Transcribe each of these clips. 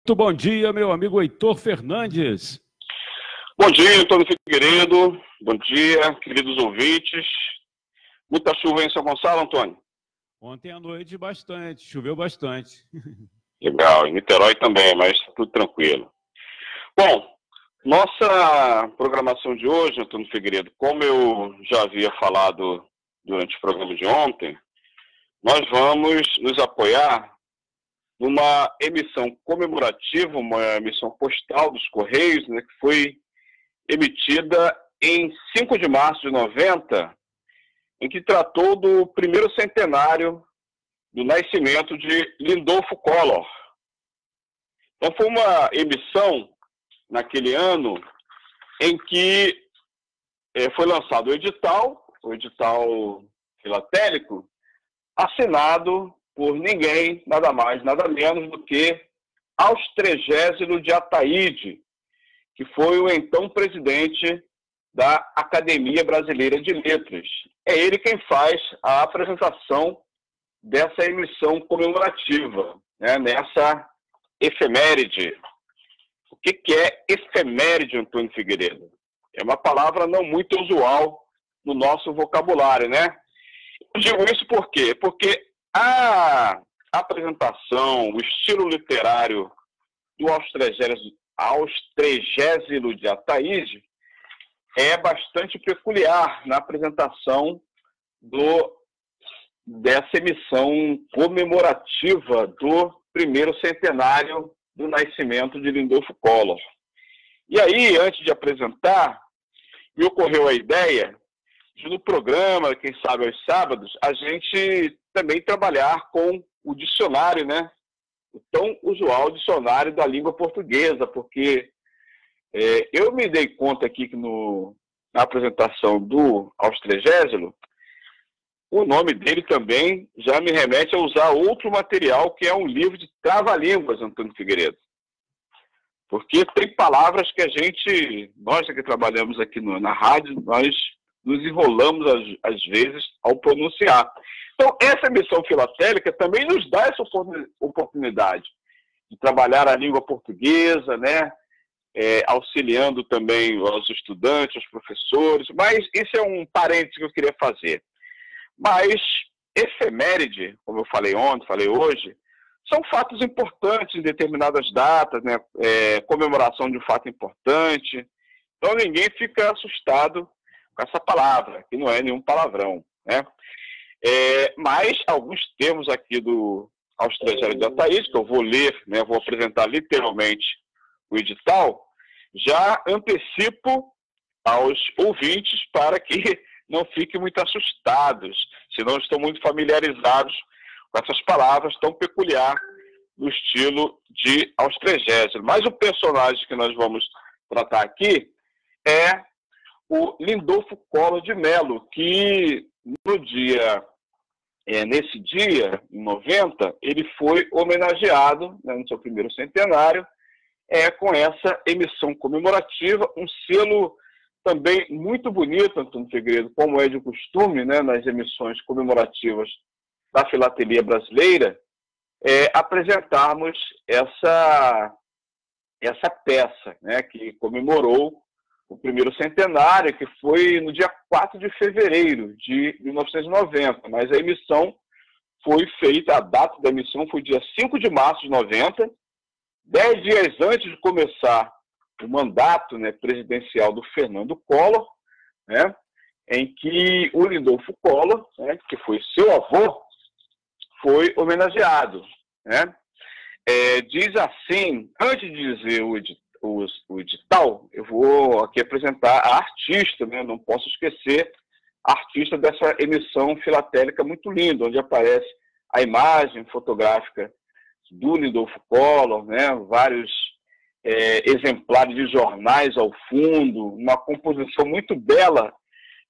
Muito bom dia, meu amigo Heitor Fernandes. Bom dia, Antônio Figueiredo. Bom dia, queridos ouvintes. Muita chuva em São Gonçalo, Antônio? Ontem à noite, bastante. Choveu bastante. Legal. Em Niterói também, mas tudo tranquilo. Bom, nossa programação de hoje, Antônio Figueiredo, como eu já havia falado durante o programa de ontem, nós vamos nos apoiar numa emissão comemorativa, uma emissão postal dos Correios, né, que foi emitida em 5 de março de 90, em que tratou do primeiro centenário do nascimento de Lindolfo Collor. Então foi uma emissão naquele ano em que é, foi lançado o edital, o edital filatélico, assinado por ninguém, nada mais, nada menos do que Austrégésilo de Ataíde, que foi o então presidente da Academia Brasileira de Letras. É ele quem faz a apresentação dessa emissão comemorativa, né, nessa efeméride. O que, que é efeméride, Antônio Figueiredo? É uma palavra não muito usual no nosso vocabulário, né? Eu digo isso por quê? Porque a apresentação, o estilo literário do Austrégésilo de Ataíde é bastante peculiar na apresentação do, dessa emissão comemorativa do primeiro centenário do nascimento de Lindolfo Collor. E aí, antes de apresentar, me ocorreu a ideia de no programa, quem sabe aos sábados, a gente também trabalhar com o dicionário, né? O tão usual dicionário da língua portuguesa, porque é, eu me dei conta aqui que no, na apresentação do Austregésilo, o nome dele também já me remete a usar outro material, que é um livro de trava-línguas, Antônio Figueiredo. Porque tem palavras que a gente, nós que trabalhamos aqui no, na rádio, nós nos enrolamos às, às vezes ao pronunciar. Então, essa emissão filatélica também nos dá essa oportunidade de trabalhar a língua portuguesa, né? É, auxiliando também os estudantes, os professores, mas isso é um parênteses que eu queria fazer. Mas efeméride, como eu falei ontem, falei hoje, são fatos importantes em determinadas datas, né? É, comemoração de um fato importante. Então ninguém fica assustado com essa palavra, que não é nenhum palavrão. Né? É, mas alguns termos aqui do de Ataís, que eu vou ler, né, vou apresentar literalmente o edital, já antecipo aos ouvintes para que não fiquem muito assustados, se não estão muito familiarizados com essas palavras tão peculiar no estilo de Austrégésilo. Mas o personagem que nós vamos tratar aqui é o Lindolfo Collor de Mello, que no dia, é, nesse dia, em 90, ele foi homenageado né, no seu primeiro centenário é, com essa emissão comemorativa, um selo também muito bonito, Antônio Figueiredo, como é de costume né, nas emissões comemorativas da filatelia brasileira, é, apresentarmos essa, essa peça né, que comemorou o primeiro centenário, que foi no dia 4 de fevereiro de 1990, mas a emissão foi feita, a data da emissão foi dia 5 de março de 90, dez dias antes de começar o mandato né, presidencial do Fernando Collor, né, em que o Lindolfo Collor, né, que foi seu avô, foi homenageado. Né? É, diz assim, antes de dizer o, o, o edital, eu vou aqui apresentar a artista, né? não posso esquecer a artista dessa emissão filatélica muito linda, onde aparece a imagem fotográfica do Lindolfo Collor, né? vários é, exemplares de jornais ao fundo, uma composição muito bela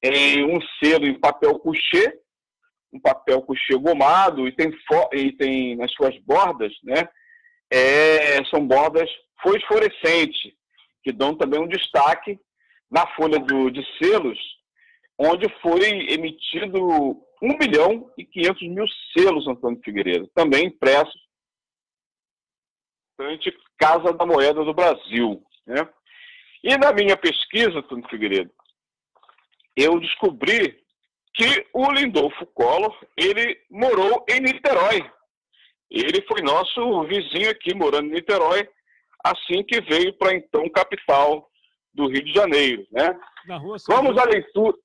em um selo em papel couché, um papel couché gomado e tem, e tem nas suas bordas, né? É, são bordas fosforescente, que dão também um destaque na folha do, de selos, onde foi emitido 1 milhão e 500 mil selos, Antônio Figueiredo, também impressos importante Casa da Moeda do Brasil. Né? E na minha pesquisa, Tony Figueiredo, eu descobri que o Lindolfo Collor, ele morou em Niterói. Ele foi nosso vizinho aqui, morando em Niterói, assim que veio para então capital do Rio de Janeiro, né? Na rua São Vamos João. à leitura.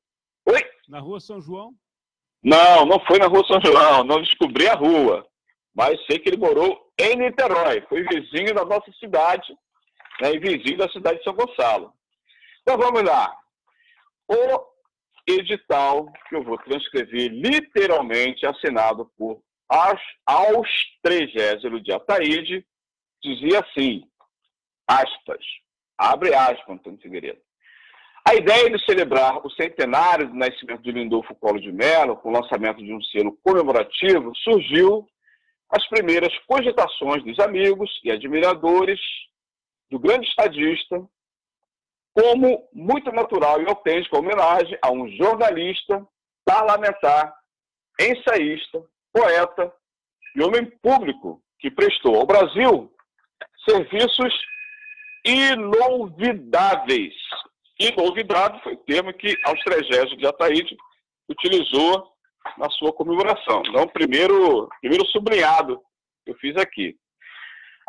Oi? Na rua São João? Não, não foi na rua São João, não descobri a rua, mas sei que ele morou em Niterói, foi vizinho da nossa cidade, né, e vizinho da cidade de São Gonçalo. Então vamos lá. O edital que eu vou transcrever literalmente assinado por Aus- Austrégésilo de Ataíde dizia assim, aspas, abre aspas, Antônio Figueiredo. A ideia de celebrar o centenário do nascimento de Lindolfo Collor de Mello, com o lançamento de um selo comemorativo, surgiu as primeiras cogitações dos amigos e admiradores do grande estadista, como muito natural e autêntica homenagem a um jornalista, parlamentar, ensaísta, poeta e homem público que prestou ao Brasil serviços inolvidáveis. Inolvidável foi o termo que Austrégésio de Ataíde utilizou na sua comemoração. Então, primeiro, primeiro sublinhado que eu fiz aqui.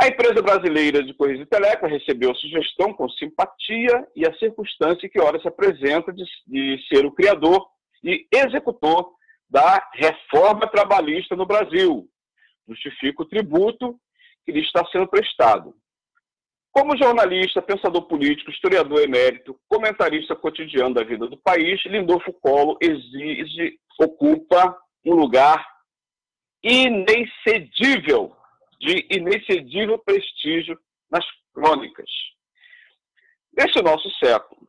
A empresa brasileira de Correios e Teleca recebeu a sugestão com simpatia e a circunstância que ora se apresenta de, de ser o criador e executor da reforma trabalhista no Brasil. Justifica o tributo que lhe está sendo prestado. Como jornalista, pensador político, historiador emérito, comentarista cotidiano da vida do país, Lindolfo Collor exige, ocupa um lugar inexcedível, de inexcedível prestígio nas crônicas. Neste nosso século.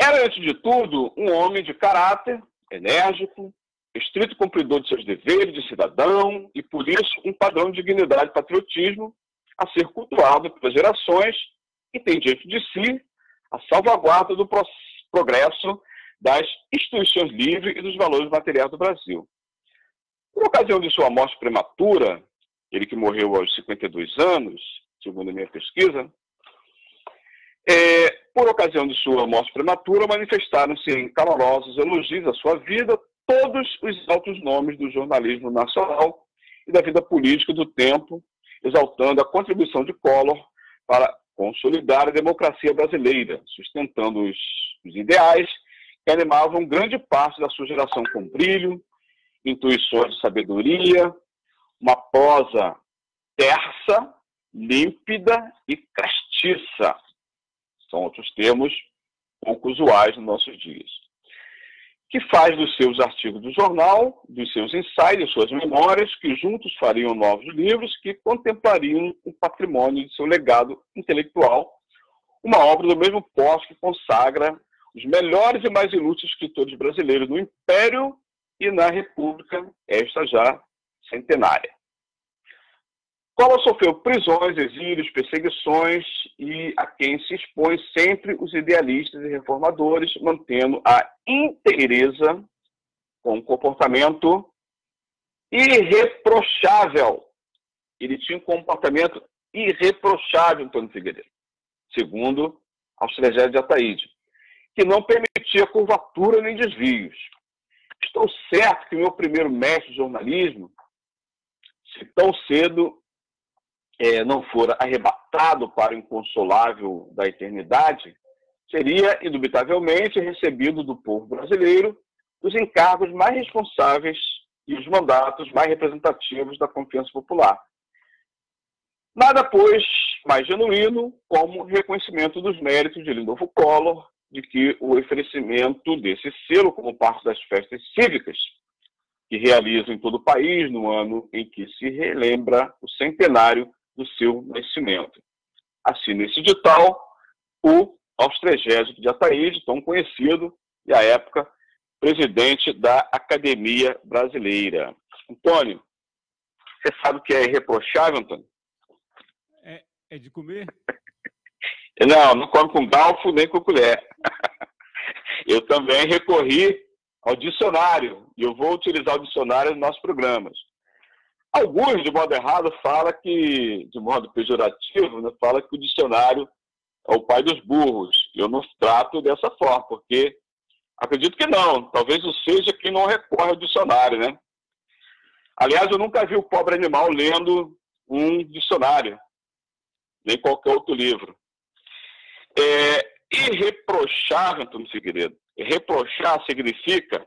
Era, antes de tudo, um homem de caráter, enérgico, estrito cumpridor de seus deveres de cidadão e, por isso, um padrão de dignidade e patriotismo a ser cultuado pelas gerações e tem diante de si a salvaguarda do progresso das instituições livres e dos valores materiais do Brasil. Por ocasião de sua morte prematura, ele que morreu aos 52 anos, segundo a minha pesquisa, é, por ocasião de sua morte prematura, manifestaram-se calorosos elogios à sua vida todos os altos nomes do jornalismo nacional e da vida política do tempo, exaltando a contribuição de Collor para consolidar a democracia brasileira, sustentando os, os ideais que animavam grande parte da sua geração com brilho, intuições de sabedoria, uma prosa tersa, límpida e castiça. São outros termos pouco usuais nos nossos dias. Que faz dos seus artigos do jornal, dos seus ensaios, suas memórias, que juntos fariam novos livros que contemplariam o patrimônio de seu legado intelectual, uma obra do mesmo porte que consagra os melhores e mais ilustres escritores brasileiros no Império e na República, esta já centenária. Collor sofreu prisões, exílios, perseguições e a quem se expõe sempre os idealistas e reformadores, mantendo a inteireza com um comportamento irreprochável. Ele tinha um comportamento irreprochável, Antônio Figueiredo, segundo Austrégésio de Ataíde, que não permitia curvatura nem desvios. Estou certo que meu primeiro mestre de jornalismo, se tão cedo é, não for arrebatado para o inconsolável da eternidade, seria, indubitavelmente, recebido do povo brasileiro os encargos mais responsáveis e os mandatos mais representativos da confiança popular. Nada, pois, mais genuíno como reconhecimento dos méritos de Lindolfo Collor, de que o oferecimento desse selo como parte das festas cívicas que realizam em todo o país no ano em que se relembra o centenário do seu nascimento. Assim, nesse edital, o Austrégésio de Ataíde, tão conhecido, e à época presidente da Academia Brasileira. Antônio, você sabe o que é irreprochável, Antônio? É, é de comer? Não, não come com galfo nem com colher. Eu também recorri ao dicionário, e eu vou utilizar o dicionário nos nossos programas. Alguns, de modo errado, falam que, de modo pejorativo, né, fala que o dicionário é o pai dos burros. Eu não trato dessa forma, porque acredito que não. Talvez o seja quem não recorre ao dicionário, né? Aliás, eu nunca vi o pobre animal lendo um dicionário, nem qualquer outro livro. É, reprochar, Antônio Figueiredo, reprochar significa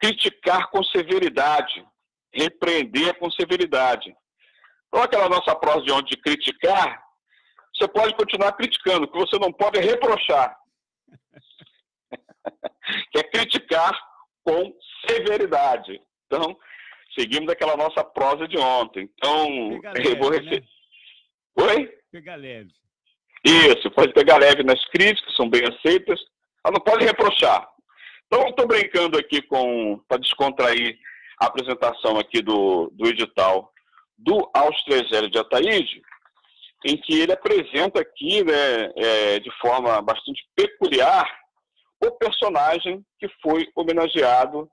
criticar com severidade, repreender com severidade. Então, aquela nossa prosa de onde de criticar, você pode continuar criticando, o que você não pode é reprochar. que é criticar com severidade. Então, seguimos aquela nossa prosa de ontem. Então, leve, eu vou receber. Né? Oi? Pegar leve. Isso, pode pegar leve nas críticas, são bem aceitas, mas não pode reprochar. Então, estou brincando aqui com para descontrair a apresentação aqui do, do edital do Austrezélio de Ataíde, em que ele apresenta aqui, né, é, de forma bastante peculiar, o personagem que foi homenageado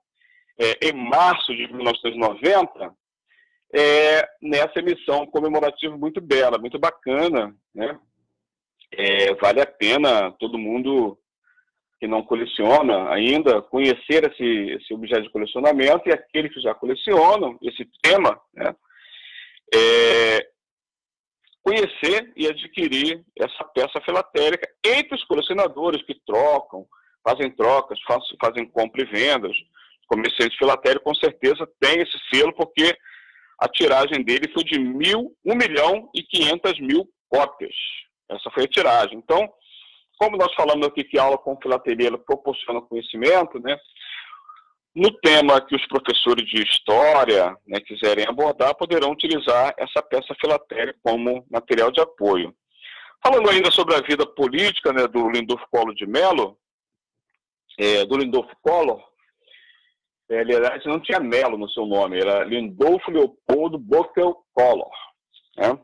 é, em março de 1990, é, nessa emissão comemorativa muito bela, muito bacana, né? É, vale a pena todo mundo que não coleciona ainda conhecer esse, esse objeto de colecionamento e aqueles que já colecionam esse tema, né? É, conhecer e adquirir essa peça filatérica entre os colecionadores que trocam, fazem trocas, fazem, fazem compra e vendas. O comerciante filatérico com certeza tem esse selo porque a tiragem dele foi de mil, um milhão e quinhentas mil cópias. Essa foi a tiragem. Então, como nós falamos aqui que a aula com filateria proporciona conhecimento, né? No tema que os professores de história né, quiserem abordar, poderão utilizar essa peça filatéria como material de apoio. Falando ainda sobre a vida política né, do Lindolfo Collor de Mello, é, do Lindolfo Collor, é, ele não tinha Melo no seu nome, era Lindolfo Leopoldo Bockel Collor. Né?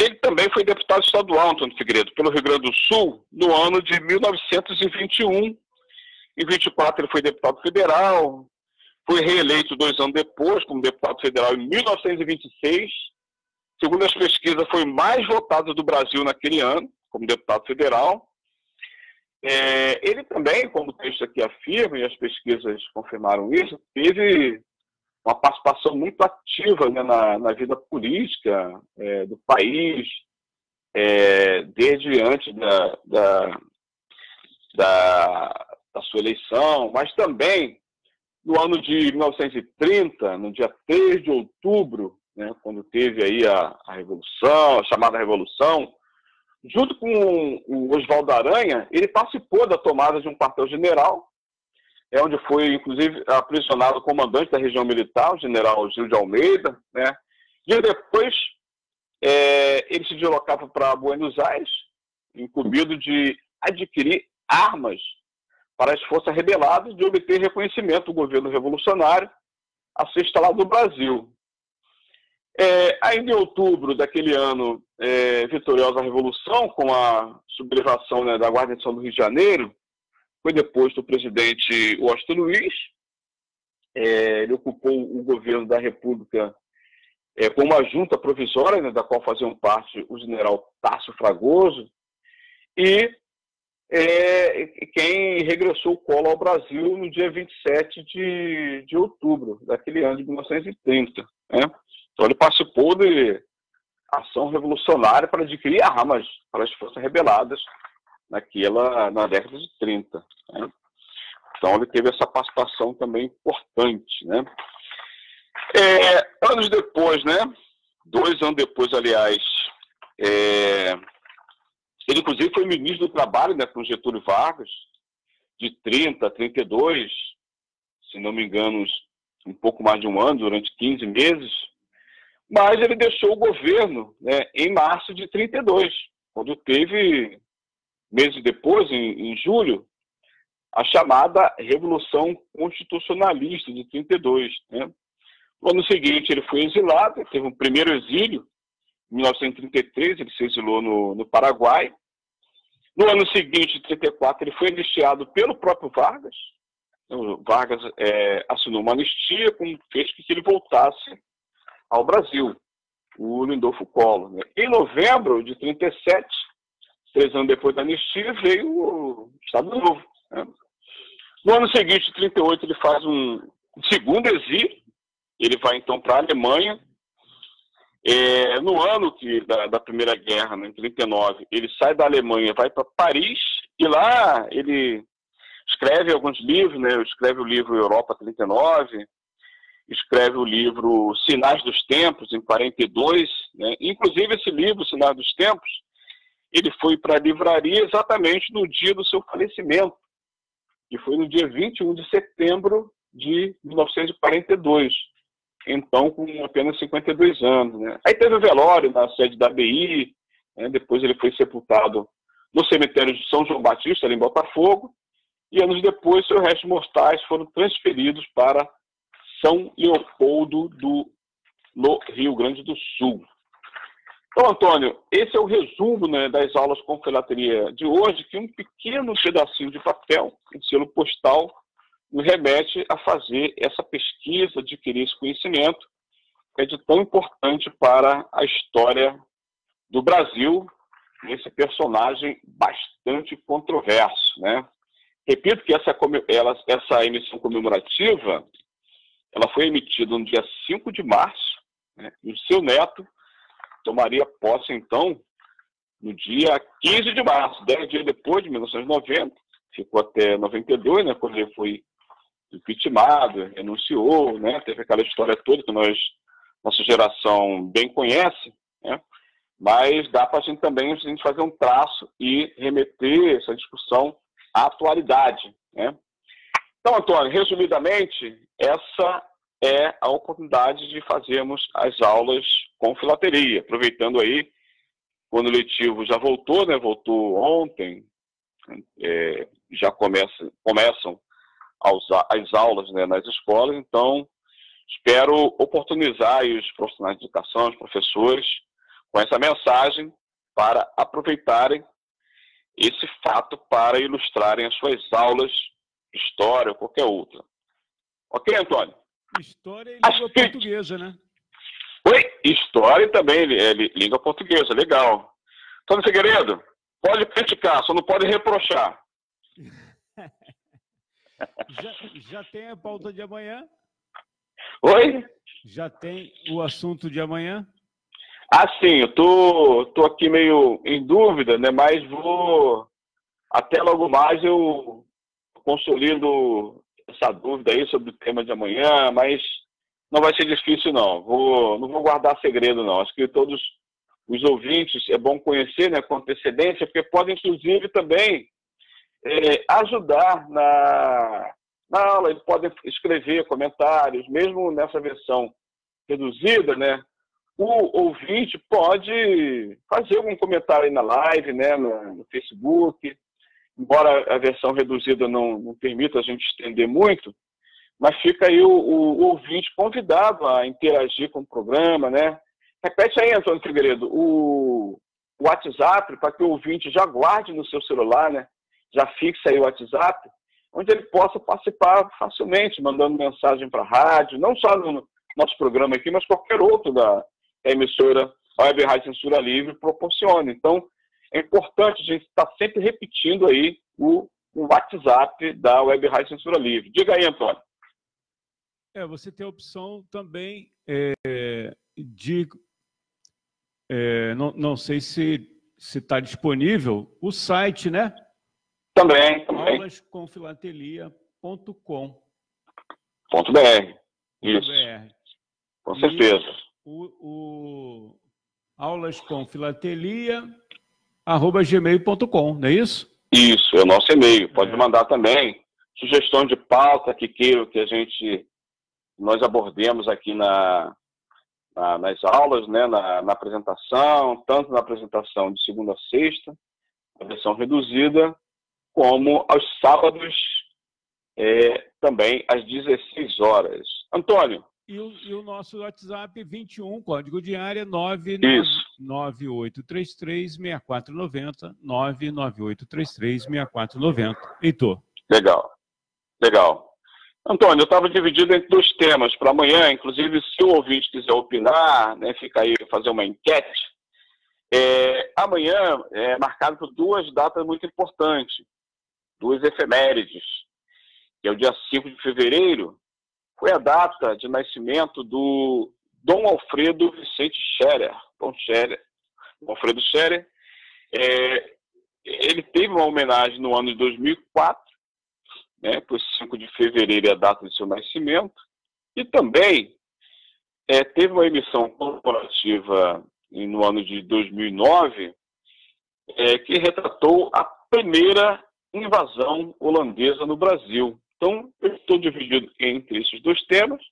Ele também foi deputado estadual, Antônio Figueiredo, pelo Rio Grande do Sul, no ano de 1921. Em 24 ele foi deputado federal, foi reeleito dois anos depois como deputado federal em 1926. Segundo as pesquisas, foi mais votado do Brasil naquele ano, como deputado federal. É, ele também, como o texto aqui afirma, e as pesquisas confirmaram isso, teve uma participação muito ativa né, na, na, vida política é, do país, é, desde antes da, da, da, da, sua eleição, mas também no ano de 1930, no dia 3 de outubro, né, quando teve aí a, a Revolução, a chamada Revolução, junto com o Oswaldo Aranha, ele participou da tomada de um quartel-general é onde foi, inclusive, aprisionado o comandante da região militar, o general Gil de Almeida. Né? E depois, é, ele se deslocava para Buenos Aires, incumbido de adquirir armas para as forças rebeladas de obter reconhecimento do governo revolucionário a ser instalado no Brasil. É, ainda em outubro daquele ano, é, vitoriosa a Revolução, com a sublevação né, da guarnição do Rio de Janeiro, foi deposto o presidente Washington Luiz, é, ele ocupou o governo da República é, com uma junta provisória, né, da qual faziam parte o general Tássio Fragoso, e é, quem regressou o colo ao Brasil no dia 27 de, de outubro daquele ano de 1930. Né? Então ele participou de ação revolucionária para adquirir armas para as forças rebeladas naquela, na década de 30. Né? Então ele teve essa participação também importante. Né? É, anos depois, né? dois anos depois, aliás, é, ele inclusive foi ministro do Trabalho né, com Getúlio Vargas, de 30 a 32, se não me engano, um pouco mais de um ano, durante 15 meses, mas ele deixou o governo né, em março de 32, quando teve meses depois, em, em julho, a chamada Revolução Constitucionalista de 32. Né? No ano seguinte, ele foi exilado, teve um primeiro exílio, em 1933, ele se exilou no, no Paraguai. No ano seguinte, 34, ele foi anistiado pelo próprio Vargas. O Vargas é, assinou uma anistia, como fez que ele voltasse ao Brasil, o Lindolfo Collor. Né? Em novembro de 37, três anos depois da anistia, veio o Estado Novo. Né? No ano seguinte, 38, ele faz um segundo exílio, ele vai então para a Alemanha. É, no ano que, da, da Primeira Guerra, né, em 39, ele sai da Alemanha, vai para Paris, e lá ele escreve alguns livros, né? escreve o livro Europa 39, escreve o livro Sinais dos Tempos, em 42. Né? Inclusive, esse livro, Sinais dos Tempos, ele foi para a livraria exatamente no dia do seu falecimento, que foi no dia 21 de setembro de 1942, então com apenas 52 anos. Né? Aí teve o velório na sede da ABI, né? depois ele foi sepultado no cemitério de São João Batista, ali em Botafogo, e anos depois seus restos mortais foram transferidos para São Leopoldo do, no Rio Grande do Sul. Então, Antônio, esse é o resumo né, das aulas com filateria de hoje, que um pequeno pedacinho de papel, um selo postal, nos remete a fazer essa pesquisa, adquirir esse conhecimento, que é de tão importante para a história do Brasil, esse personagem bastante controverso. Né? Repito que essa, essa emissão comemorativa ela foi emitida no dia 5 de março, né? e o seu neto tomaria posse, então, no dia 15 de março, dez dias depois de 1990, ficou até 92, né, quando ele foi impeachmentado, renunciou, né, teve aquela história toda que nós, nossa geração bem conhece, né, mas dá para a gente também a gente fazer um traço e remeter essa discussão à atualidade. Né. Então, Antônio, resumidamente, essa é a oportunidade de fazermos as aulas com filateria, aproveitando aí, quando o letivo já voltou, né, voltou ontem, é, já começa, começam as aulas né, nas escolas, então espero oportunizar os profissionais de educação, os professores, com essa mensagem para aproveitarem esse fato para ilustrarem as suas aulas, história ou qualquer outra. Ok, Antônio? História e língua portuguesa, né? Oi? História também, é, língua portuguesa, legal. Antônio Figueiredo, pode criticar, só não pode reprochar. já, já tem a pauta de amanhã? Oi? Já tem o assunto de amanhã? Ah, sim, eu tô, tô aqui meio em dúvida, né? Mas vou até logo mais eu consolido essa dúvida aí sobre o tema de amanhã, mas não vai ser difícil não. Vou, não vou guardar segredo não. Acho que todos os ouvintes é bom conhecer, né, com antecedência, porque podem inclusive também é, ajudar na, na aula. Eles podem escrever comentários, mesmo nessa versão reduzida, né? O ouvinte pode fazer algum comentário aí na live, né, no, no Facebook, embora a versão reduzida não, não, permita a gente estender muito, mas fica aí o, o, o, ouvinte convidado a interagir com o programa, né? Repete aí, Antônio Figueiredo, o, o WhatsApp, para que o ouvinte já guarde no seu celular, né? Já fixe aí o WhatsApp, onde ele possa participar facilmente, mandando mensagem para a rádio, não só no nosso programa aqui, mas qualquer outro da, da emissora Web Rádio Censura Livre proporciona. Então, é importante a gente estar tá sempre repetindo aí o, o WhatsApp da Web Rádio Censura Livre. Diga aí, Antônio. É, você tem a opção também é, de. É, não, não sei se está disponível o site, né? Também, também. aulasconfilatelia.com. Ponto .br. Isso. .br. Com certeza. o, o aulas com filatelia arroba gmail.com, não é isso? Isso, é o nosso e-mail. Pode é. mandar também sugestão de pauta que queiram que a gente nós abordemos aqui na, na nas aulas, né, na, na, apresentação, tanto na apresentação de segunda a sexta, a versão reduzida, como aos sábados, é, também às 16 horas. Antônio, e o, e o, nosso WhatsApp 21, código de área 998336490, 998336490. Heitor. Legal, legal. Antônio, eu estava dividido entre dois temas para amanhã, inclusive se o ouvinte quiser opinar, né, fica aí fazer uma enquete. É, amanhã é marcado por duas datas muito importantes, duas efemérides, que é o dia 5 de fevereiro, foi a data de nascimento do Dom Alfredo Vicente Scherer, Dom Scherer, Alfredo Scherer, é, ele teve uma homenagem no ano de 2004, né, por 5 de fevereiro é a data de seu nascimento, e também é, teve uma emissão corporativa no ano de 2009 é, que retratou a primeira invasão holandesa no Brasil. Então, eu estou dividido entre esses dois temas.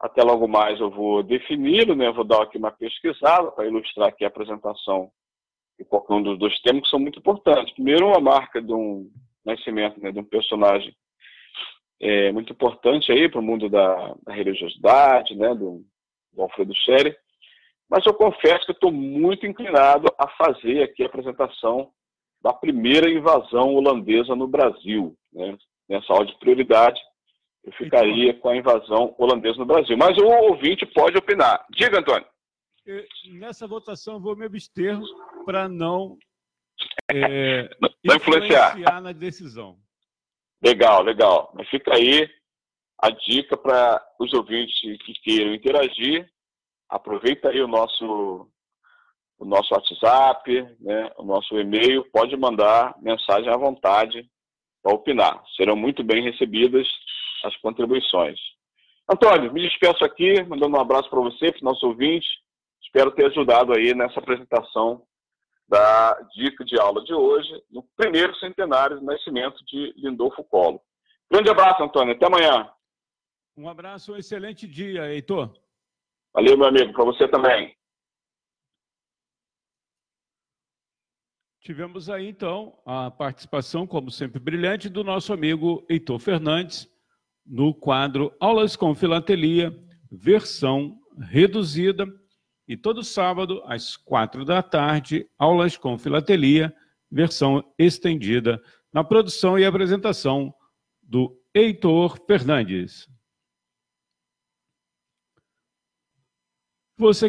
Até logo mais eu vou defini-lo, né? vou dar aqui uma pesquisada para ilustrar aqui a apresentação de qualquer um dos dois temas que são muito importantes. Primeiro, uma marca de um nascimento né, de um personagem é, muito importante aí para o mundo da, da, religiosidade, né, do, do Alfredo Scherer. Mas eu confesso que estou muito inclinado a fazer aqui a apresentação da primeira invasão holandesa no Brasil. Né? Nessa ordem de prioridade, eu ficaria com a invasão holandesa no Brasil. Mas o ouvinte pode opinar. Diga, Antônio. Nessa votação, eu vou me abster para não, é, não influenciar. influenciar na decisão. Legal, legal. Mas fica aí a dica para os ouvintes que queiram interagir. Aproveita aí o nosso, o nosso WhatsApp, né, o nosso e-mail. Pode mandar mensagem à vontade para opinar. Serão muito bem recebidas as contribuições. Antônio, me despeço aqui, mandando um abraço para você, para os nossos ouvintes. Espero ter ajudado aí nessa apresentação da dica de aula de hoje, no primeiro centenário do nascimento de Lindolfo Collor. Grande abraço, Antônio. Até amanhã. Um abraço, um excelente dia, Heitor. Valeu, meu amigo. Para você também. Tivemos aí, então, a participação, como sempre, brilhante do nosso amigo Heitor Fernandes no quadro Aulas com Filatelia, versão reduzida. E todo sábado, às quatro da tarde, Aulas com Filatelia, versão estendida, na produção e apresentação do Heitor Fernandes. Você